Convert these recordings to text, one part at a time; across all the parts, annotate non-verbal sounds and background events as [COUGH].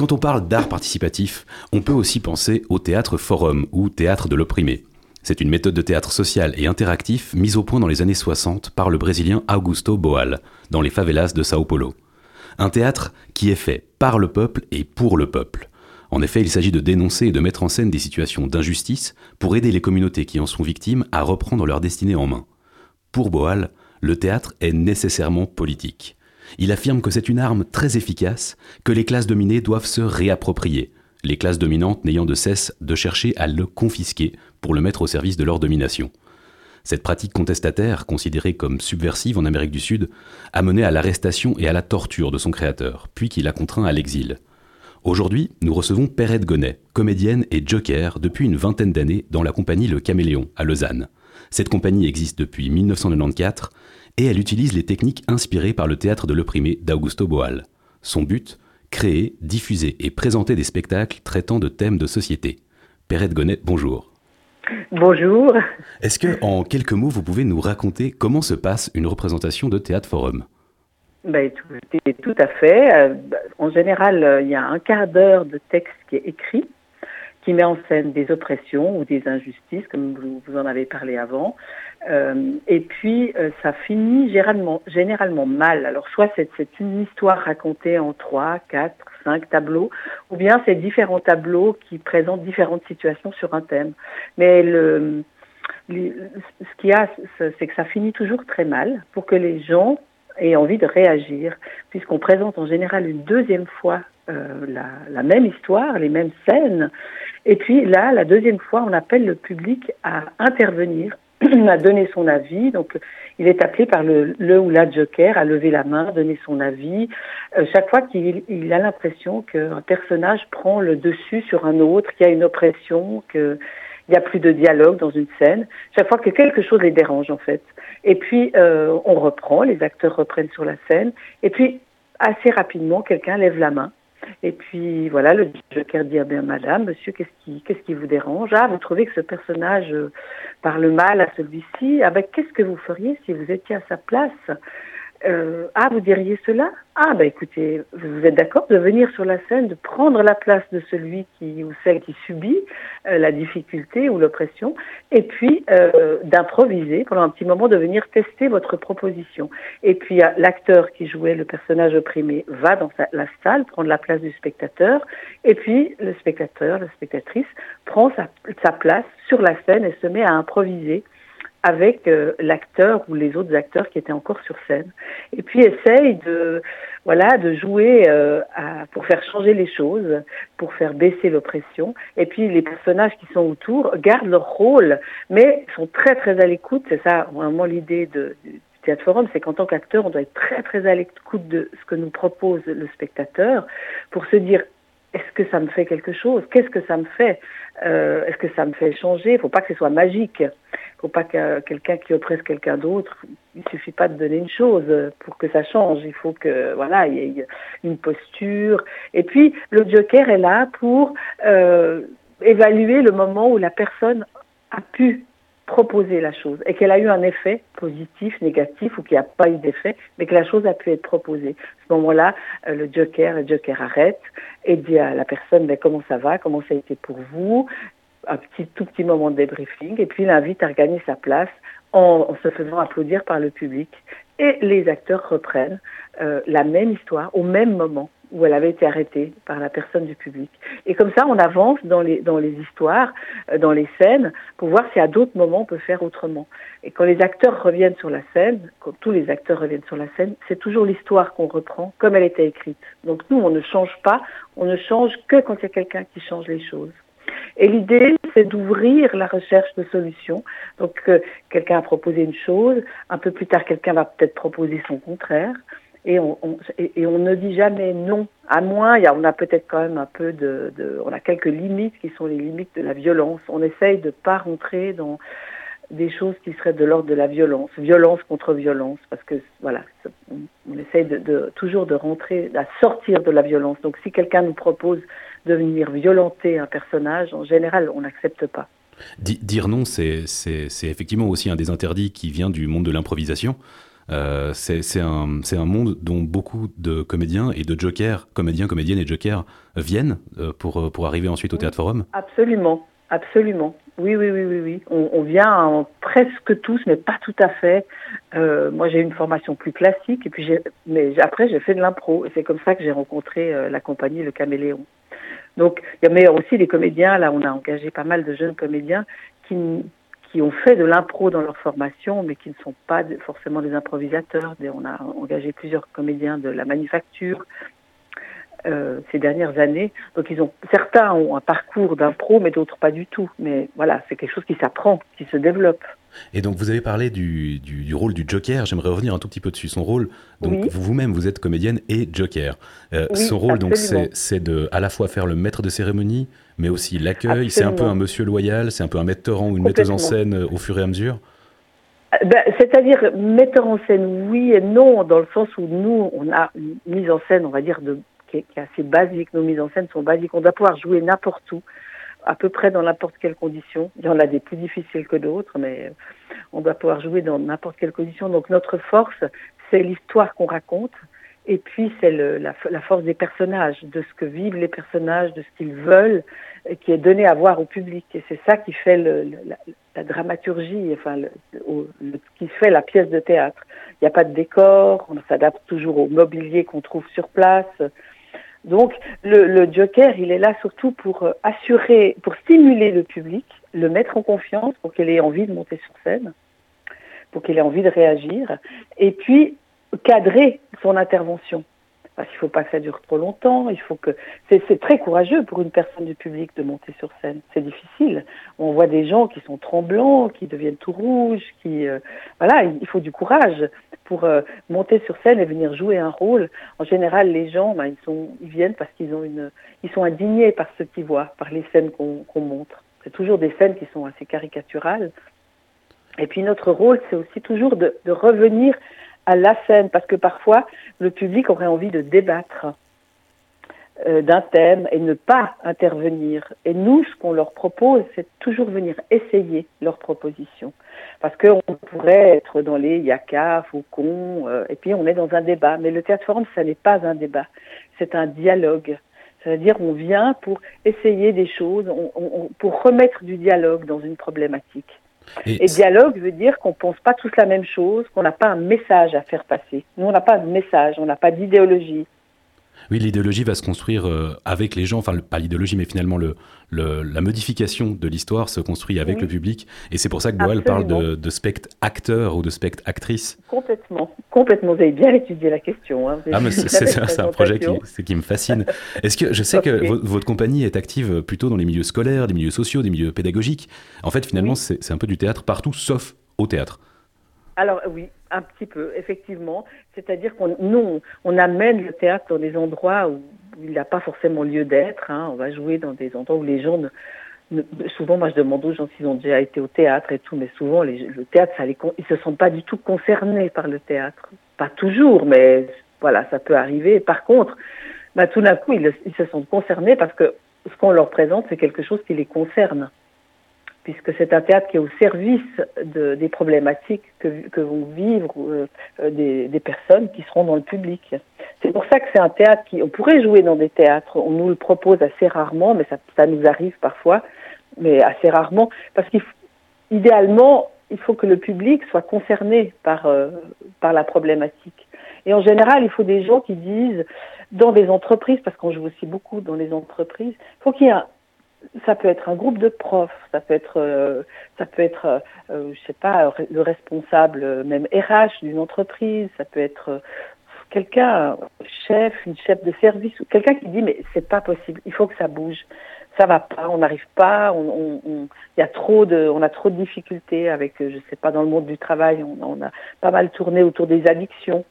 Quand on parle d'art participatif, on peut aussi penser au théâtre forum ou théâtre de l'opprimé. C'est une méthode de théâtre social et interactif mise au point dans les années 60 par le Brésilien Augusto Boal, dans les favelas de Sao Paulo. Un théâtre qui est fait par le peuple et pour le peuple. En effet, il s'agit de dénoncer et de mettre en scène des situations d'injustice pour aider les communautés qui en sont victimes à reprendre leur destinée en main. Pour Boal, le théâtre est nécessairement politique. Il affirme que c'est une arme très efficace que les classes dominées doivent se réapproprier, les classes dominantes n'ayant de cesse de chercher à le confisquer pour le mettre au service de leur domination. Cette pratique contestataire, considérée comme subversive en Amérique du Sud, a mené à l'arrestation et à la torture de son créateur, puis qui l'a contraint à l'exil. Aujourd'hui, nous recevons Perrette Gonnet, comédienne et joker depuis une vingtaine d'années dans la compagnie Le Caméléon à Lausanne. Cette compagnie existe depuis 1994 et elle utilise les techniques inspirées par le théâtre de l'opprimé d'Augusto Boal. Son but Créer, diffuser et présenter des spectacles traitant de thèmes de société. Perrette Gonnet, bonjour. Bonjour. Est-ce que, en quelques mots, vous pouvez nous raconter comment se passe une représentation de théâtre forum? Ben, tout, tout à fait. Euh, en général, euh, il y a un quart d'heure de texte qui est écrit qui met en scène des oppressions ou des injustices, comme vous, vous en avez parlé avant. Euh, et puis, euh, ça finit généralement, mal. Alors, soit c'est, une histoire racontée en trois, quatre, cinq tableaux, ou bien c'est différents tableaux qui présentent différentes situations sur un thème. Mais le, ce qu'il y a, c'est que ça finit toujours très mal pour que les gens aient envie de réagir, puisqu'on présente en général une deuxième fois euh, la, même histoire, les mêmes scènes, et puis là, la deuxième fois, on appelle le public à intervenir, [CLEARS THROAT] à donner son avis. Donc, il est appelé par le, ou la joker à lever la main, donner son avis. Euh, chaque fois qu'il il a l'impression qu'un personnage prend le dessus sur un autre, qu'il y a une oppression, qu'il n'y a plus de dialogue dans une scène, chaque fois que quelque chose les dérange en fait. Et puis euh, on reprend, les acteurs reprennent sur la scène, et puis assez rapidement quelqu'un lève la main et puis voilà, le joker dit bien madame, monsieur, qu'est-ce qui qu'est-ce qui vous dérange? Ah, vous trouvez que ce personnage euh, parle mal à celui-ci. Ah ben qu'est-ce que vous feriez si vous étiez à sa place? Euh, ah, vous diriez cela? Ah, bah écoutez, vous êtes d'accord de venir sur la scène, de prendre la place de celui qui ou celle qui subit euh, la difficulté ou l'oppression, et puis euh, d'improviser pendant un petit moment, de venir tester votre proposition. Et puis l'acteur qui jouait le personnage opprimé va dans la salle prendre la place du spectateur, et puis le spectateur, la spectatrice prend sa, sa place sur la scène et se met à improviser avec euh, l'acteur ou les autres acteurs qui étaient encore sur scène. Et puis essaye de voilà de jouer euh, à, pour faire changer les choses, pour faire baisser l'oppression. Et puis les personnages qui sont autour gardent leur rôle, mais sont très très à l'écoute. C'est ça vraiment l'idée de, du théâtre forum, c'est qu'en tant qu'acteur, on doit être très très à l'écoute de ce que nous propose le spectateur pour se dire est-ce que ça me fait quelque chose? Qu'est-ce que ça me fait? Euh, Est-ce que ça me fait changer? Il ne faut pas que ce soit magique. Il ne faut pas que quelqu'un qui oppresse quelqu'un d'autre, il suffit pas de donner une chose pour que ça change. Il faut que voilà, il y ait une posture. Et puis le joker est là pour euh, évaluer le moment où la personne a pu proposer la chose et qu'elle a eu un effet positif, négatif ou qu'il n'y a pas eu d'effet, mais que la chose a pu être proposée. À ce moment-là, euh, le joker, le joker arrête et dit à la personne mais comment ça va, comment ça a été pour vous, un petit tout petit moment de débriefing et puis il invite à regagner sa place en, en, se faisant applaudir par le public. Et les acteurs reprennent euh, la même histoire au même moment où elle avait été arrêtée par la personne du public. Et comme ça, on avance dans les, dans les histoires, euh, dans les scènes, pour voir si à d'autres moments on peut faire autrement. Et quand les acteurs reviennent sur la scène, quand tous les acteurs reviennent sur la scène, c'est toujours l'histoire qu'on reprend comme elle était écrite. Donc nous, on ne change pas, on ne change que quand il y a quelqu'un qui change les choses. Et l'idée, c'est d'ouvrir la recherche de solutions. Donc, euh, quelqu'un a proposé une chose, un peu plus tard, quelqu'un va peut-être proposer son contraire et on, ne dit jamais non. À moins, y a, peut-être quand même un peu de, de, on a quelques limites qui sont les limites de la violence. On essaye de pas rentrer dans des choses qui seraient de l'ordre de la violence, violence contre violence, parce que voilà, on, essaye de, de, toujours de rentrer, à sortir de la violence. Donc, si quelqu'un nous propose de venir violenter un personnage, en général, on n'accepte pas. Dire non, c'est effectivement aussi un des interdits qui vient du monde de l'improvisation. C'est un, un, monde dont beaucoup de comédiens et de jokers, comédiens, comédiennes et jokers viennent pour, pour arriver ensuite au Théâtre Forum Absolument, absolument. Oui, oui, oui, oui, oui. On, vient en presque tous, mais pas tout à fait. Euh, moi, j'ai une formation plus classique, et puis mais après, j'ai fait de l'impro, et c'est comme ça que j'ai rencontré euh, la compagnie Le Caméléon. Donc, il y a aussi les comédiens. Là, on a engagé pas mal de jeunes comédiens qui, qui ont fait de l'impro dans leur formation, mais qui ne sont pas forcément des improvisateurs. On a engagé plusieurs comédiens de la manufacture, euh, ces dernières années. Donc ils ont certains ont un parcours d'impro, mais d'autres pas du tout. Mais voilà, c'est quelque chose qui s'apprend, qui se développe. Et donc vous avez parlé du, du, rôle du Joker. J'aimerais revenir un tout petit peu dessus. Son rôle. Donc vous-même vous êtes comédienne et Joker. Euh, son rôle donc c'est de à la fois faire le maître de cérémonie, mais aussi l'accueil. C'est un peu un monsieur loyal. C'est un peu un metteur en ou une metteuse en scène euh, au fur et à mesure. Ben, C'est-à-dire metteur en scène, oui et non, dans le sens où nous, on a une mise en scène, on va dire, de qui est, assez basique. Nos mises en scène sont basiques. On doit pouvoir jouer n'importe où, à peu près dans n'importe quelle condition. Il y en a des plus difficiles que d'autres, mais euh, on doit pouvoir jouer dans n'importe quelle condition. Donc notre force, c'est l'histoire qu'on raconte. Et puis c'est la, force des personnages, de ce que vivent les personnages, de ce qu'ils veulent, et qui est donné à voir au public. Et c'est ça qui fait le, la, dramaturgie, enfin, le, qui fait la pièce de théâtre. Il n'y a pas de décor, on s'adapte toujours au mobilier qu'on trouve sur place. Donc le, Joker, il est là surtout pour euh, assurer, pour stimuler le public, le mettre en confiance, pour qu'il ait envie de monter sur scène, pour qu'il ait envie de réagir, et puis cadrer son intervention. Parce qu'il ne faut pas que ça dure trop longtemps, il faut que c'est très courageux pour une personne du public de monter sur scène. C'est difficile. On voit des gens qui sont tremblants, qui deviennent tout rouges, qui euh, voilà, il faut du courage pour euh, monter sur scène et venir jouer un rôle. En général, les gens, ben, ils, sont, ils viennent parce qu'ils ont une, ils sont indignés par ce qu'ils voient, par les scènes qu'on montre. C'est toujours des scènes qui sont assez caricaturales. Et puis notre rôle, c'est aussi toujours de revenir à la scène, parce que parfois, le public aurait envie de débattre. Euh, d'un thème et ne pas intervenir. Et nous, ce qu'on leur propose, c'est toujours venir essayer leurs propositions. Parce qu'on pourrait être dans les yaka, faucons, euh, et puis on est dans un débat. Mais le théâtre forum, ça n'est pas un débat, c'est un dialogue. C'est-à-dire on vient pour essayer des choses, pour remettre du dialogue dans une problématique. Et, dialogue veut dire qu'on pense pas tous la même chose, qu'on n'a pas un message à faire passer. Nous, on n'a pas de message, on n'a pas d'idéologie. Oui, l'idéologie va se construire euh, avec les gens, enfin pas l'idéologie, mais finalement le, la modification de l'histoire se construit avec le public. Et c'est pour ça que Boal parle de, de spectre acteur ou de spectre actrice. Complètement, complètement. Vous avez bien étudié la question. Hein. Ah, mais c'est un projet qui, qui me fascine. [LAUGHS] Est-ce que je sais que votre compagnie est active plutôt dans les milieux scolaires, des milieux sociaux, des milieux pédagogiques. En fait, finalement, c'est un peu du théâtre partout, sauf au théâtre. Alors oui, un petit peu, effectivement. C'est-à-dire qu'on nous, on amène le théâtre dans des endroits où il n'a pas forcément lieu d'être. Hein. On va jouer dans des endroits où les gens ne, souvent, moi, je demande aux gens s'ils ont déjà été au théâtre et tout, mais souvent, le théâtre, ça les, ils se sentent pas du tout concernés par le théâtre. Pas toujours, mais voilà, ça peut arriver. Par contre, bah, tout d'un coup, ils, ils se sentent concernés parce que ce qu'on leur présente, c'est quelque chose qui les concerne puisque c'est un théâtre qui est au service de, des problématiques que, que vont vivre euh, euh, des, des, personnes qui seront dans le public. C'est pour ça que c'est un théâtre qui, on pourrait jouer dans des théâtres, on nous le propose assez rarement, mais ça, ça nous arrive parfois, mais assez rarement, parce qu'idéalement, il faut que le public soit concerné par, euh, par la problématique. Et en général, il faut des gens qui disent, dans des entreprises, parce qu'on joue aussi beaucoup dans les entreprises, il faut qu'il y ait un, ça peut être un groupe de profs, ça peut être, euh, ça peut être, euh, euh, je sais pas, le responsable même RH d'une entreprise, ça peut être quelqu'un, chef, une chef de service, ou quelqu'un qui dit mais c'est pas possible, il faut que ça bouge, ça va pas, on n'arrive pas, on, on, on, y a trop de, on a trop de difficultés avec, je sais pas, dans le monde du travail, on a pas mal tourné autour des addictions.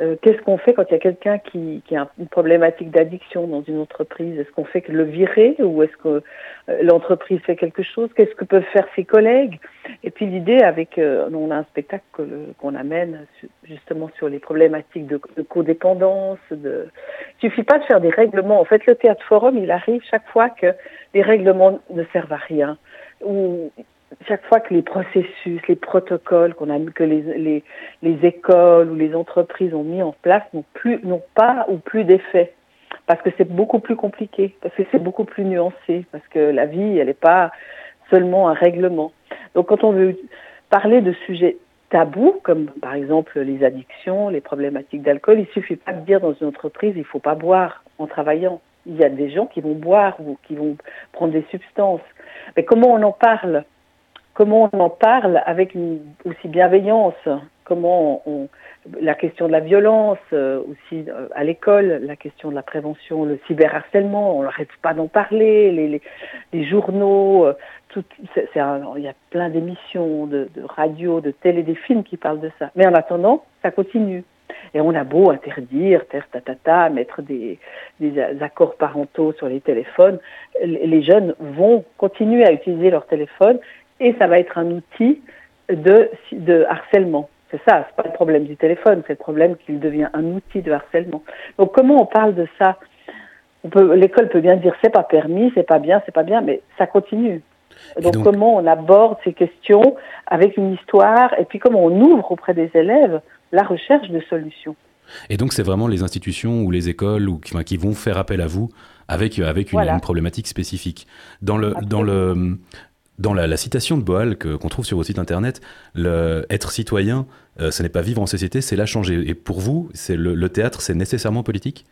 Euh, qu'est-ce qu'on fait quand il y a quelqu'un qui, qui, a une problématique d'addiction dans une entreprise? Est-ce qu'on fait que le virer ou est-ce que euh, l'entreprise fait quelque chose? Qu'est-ce que peuvent faire ses collègues? Et puis l'idée avec, euh, on a un spectacle qu'on amène justement sur les problématiques de, de codépendance. De... Il suffit pas de faire des règlements. En fait, le théâtre forum, il arrive chaque fois que les règlements ne servent à rien. Chaque fois que les processus, les protocoles qu'on a, que les, les, les, écoles ou les entreprises ont mis en place n'ont plus, n'ont pas ou plus d'effet. Parce que c'est beaucoup plus compliqué, parce que c'est beaucoup plus nuancé, parce que la vie, elle n'est pas seulement un règlement. Donc quand on veut parler de sujets tabous, comme par exemple les addictions, les problématiques d'alcool, il suffit pas de dire dans une entreprise, il faut pas boire en travaillant. Il y a des gens qui vont boire ou qui vont prendre des substances. Mais comment on en parle? Comment on en parle avec une aussi bienveillance, comment on, la question de la violence euh, aussi euh, à l'école, la question de la prévention, le cyberharcèlement, on n'arrête pas d'en parler, les, les, journaux, euh, il y a plein d'émissions de, de, radio, de télé, des films qui parlent de ça. Mais en attendant, ça continue. Et on a beau interdire, ter, tatata, mettre des, des accords parentaux sur les téléphones, les jeunes vont continuer à utiliser leur téléphone et ça va être un outil de, de harcèlement. C'est ça, c'est pas le problème du téléphone, c'est le problème qu'il devient un outil de harcèlement. Donc comment on parle de ça? L'école peut bien dire c'est pas permis, c'est pas bien, c'est pas bien, mais ça continue. Donc, comment on aborde ces questions avec une histoire et puis comment on ouvre auprès des élèves la recherche de solutions? Et donc c'est vraiment les institutions ou les écoles ou, qui, qui vont faire appel à vous avec, avec une, problématique spécifique. Dans le, dans le, dans la, citation de Boal qu'on trouve sur votre site internet, être citoyen, euh, ce n'est pas vivre en société, c'est la changer. Et pour vous, c'est le, théâtre, c'est nécessairement politique?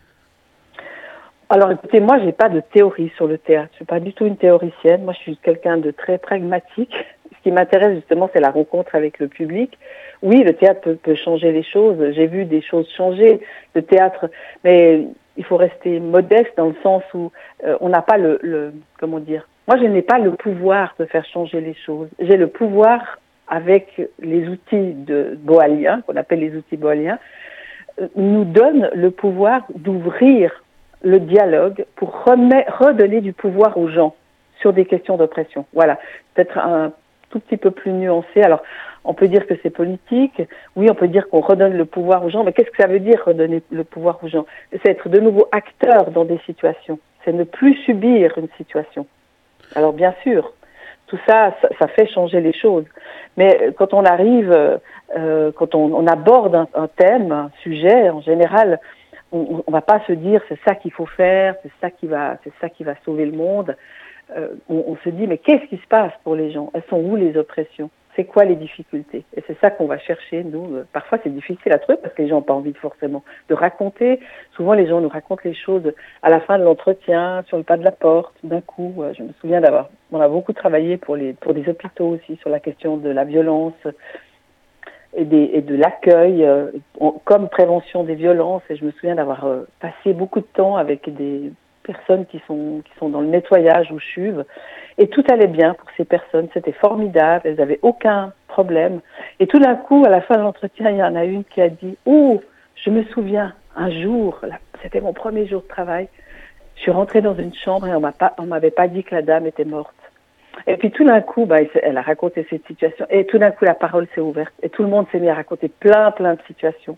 Alors écoutez, moi j'ai pas de théorie sur le théâtre. Je suis pas du tout une théoricienne. Moi je suis quelqu'un de très pragmatique. [LAUGHS] Ce qui m'intéresse justement, c'est la rencontre avec le public. Oui, le théâtre peut, changer les choses. J'ai vu des choses changer. Le théâtre, mais il faut rester modeste dans le sens où euh, on n'a pas le, le, comment dire, moi, je n'ai pas le pouvoir de faire changer les choses. J'ai le pouvoir, avec les outils de boaliens, qu'on appelle les outils boaliens, euh, nous donne le pouvoir d'ouvrir le dialogue pour redonner du pouvoir aux gens sur des questions d'oppression. Voilà, peut-être un tout petit peu plus nuancé. Alors, on peut dire que c'est politique, oui, on peut dire qu'on redonne le pouvoir aux gens, mais qu'est-ce que ça veut dire redonner le pouvoir aux gens? C'est être de nouveau acteur dans des situations, c'est ne plus subir une situation. Alors bien sûr, tout ça, ça, fait changer les choses. Mais quand on arrive, euh, quand on, aborde un, thème, un sujet, en général, on, ne va pas se dire c'est ça qu'il faut faire, c'est ça qui va, c'est ça qui va sauver le monde. Euh, on, on, se dit mais qu'est-ce qui se passe pour les gens? Elles sont où les oppressions? C'est quoi les difficultés? Et c'est ça qu'on va chercher, nous. Euh, parfois, c'est difficile à trouver parce que les gens n'ont pas envie forcément de raconter. Souvent, les gens nous racontent les choses à la fin de l'entretien, sur le pas de la porte, d'un coup. Euh, je me souviens d'avoir... On a beaucoup travaillé pour, les, pour des hôpitaux aussi sur la question de la violence et, des, et de l'accueil euh, comme prévention des violences. Et je me souviens d'avoir passé beaucoup de temps avec des personnes qui sont, qui sont dans le nettoyage ou chuve. Et tout allait bien pour ces personnes. C'était formidable. Elles n'avaient aucun problème. Et tout d'un coup, à la fin de l'entretien, il y en a une qui a dit, oh, je me souviens, un jour, c'était mon premier jour de travail, je suis rentrée dans une chambre et on m'avait pas dit que la dame était morte. Et puis tout d'un coup, bah, elle a raconté cette situation. Et tout d'un coup, la parole s'est ouverte. Et tout le monde s'est mis à raconter plein, plein de situations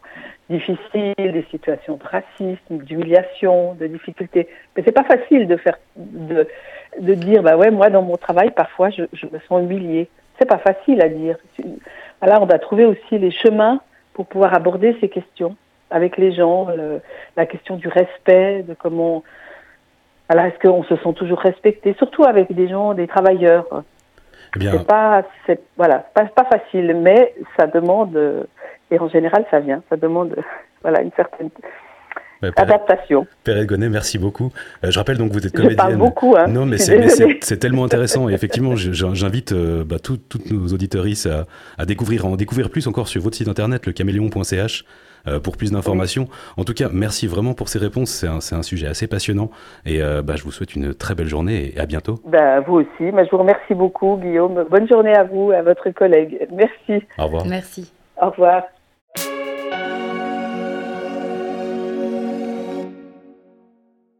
difficiles, des situations de racisme, d'humiliation, de difficultés. Mais c'est pas facile de faire, de, de dire, bah ouais, moi, dans mon travail, parfois, je, je me sens humiliée. C'est pas facile à dire. Voilà, on doit trouver aussi les chemins pour pouvoir aborder ces questions avec les gens, la question du respect, de comment alors, est-ce qu'on se sent toujours respecté, surtout avec des gens, des travailleurs? Eh bien... C'est pas, c'est voilà, pas, pas facile, mais ça demande, et en général, ça vient, ça demande, [LAUGHS] voilà, une certaine adaptation. Pérez Gonnet, merci beaucoup. Euh, je rappelle donc que vous êtes comédienne. Je parle beaucoup. Hein. Non, mais [LAUGHS] c'est tellement intéressant. Et effectivement, j'invite euh, bah, toutes nos auditoristes à, à, découvrir, en découvrir plus encore sur votre site internet, lecaméléon.ch. Euh, pour plus d'informations. En tout cas, merci vraiment pour ces réponses. C'est un, un, sujet assez passionnant. Et euh, bah, je vous souhaite une très belle journée et à bientôt. Bah, vous aussi. Bah, je vous remercie beaucoup, Guillaume. Bonne journée à vous, à votre collègue. Merci. Au revoir. Merci. Au revoir.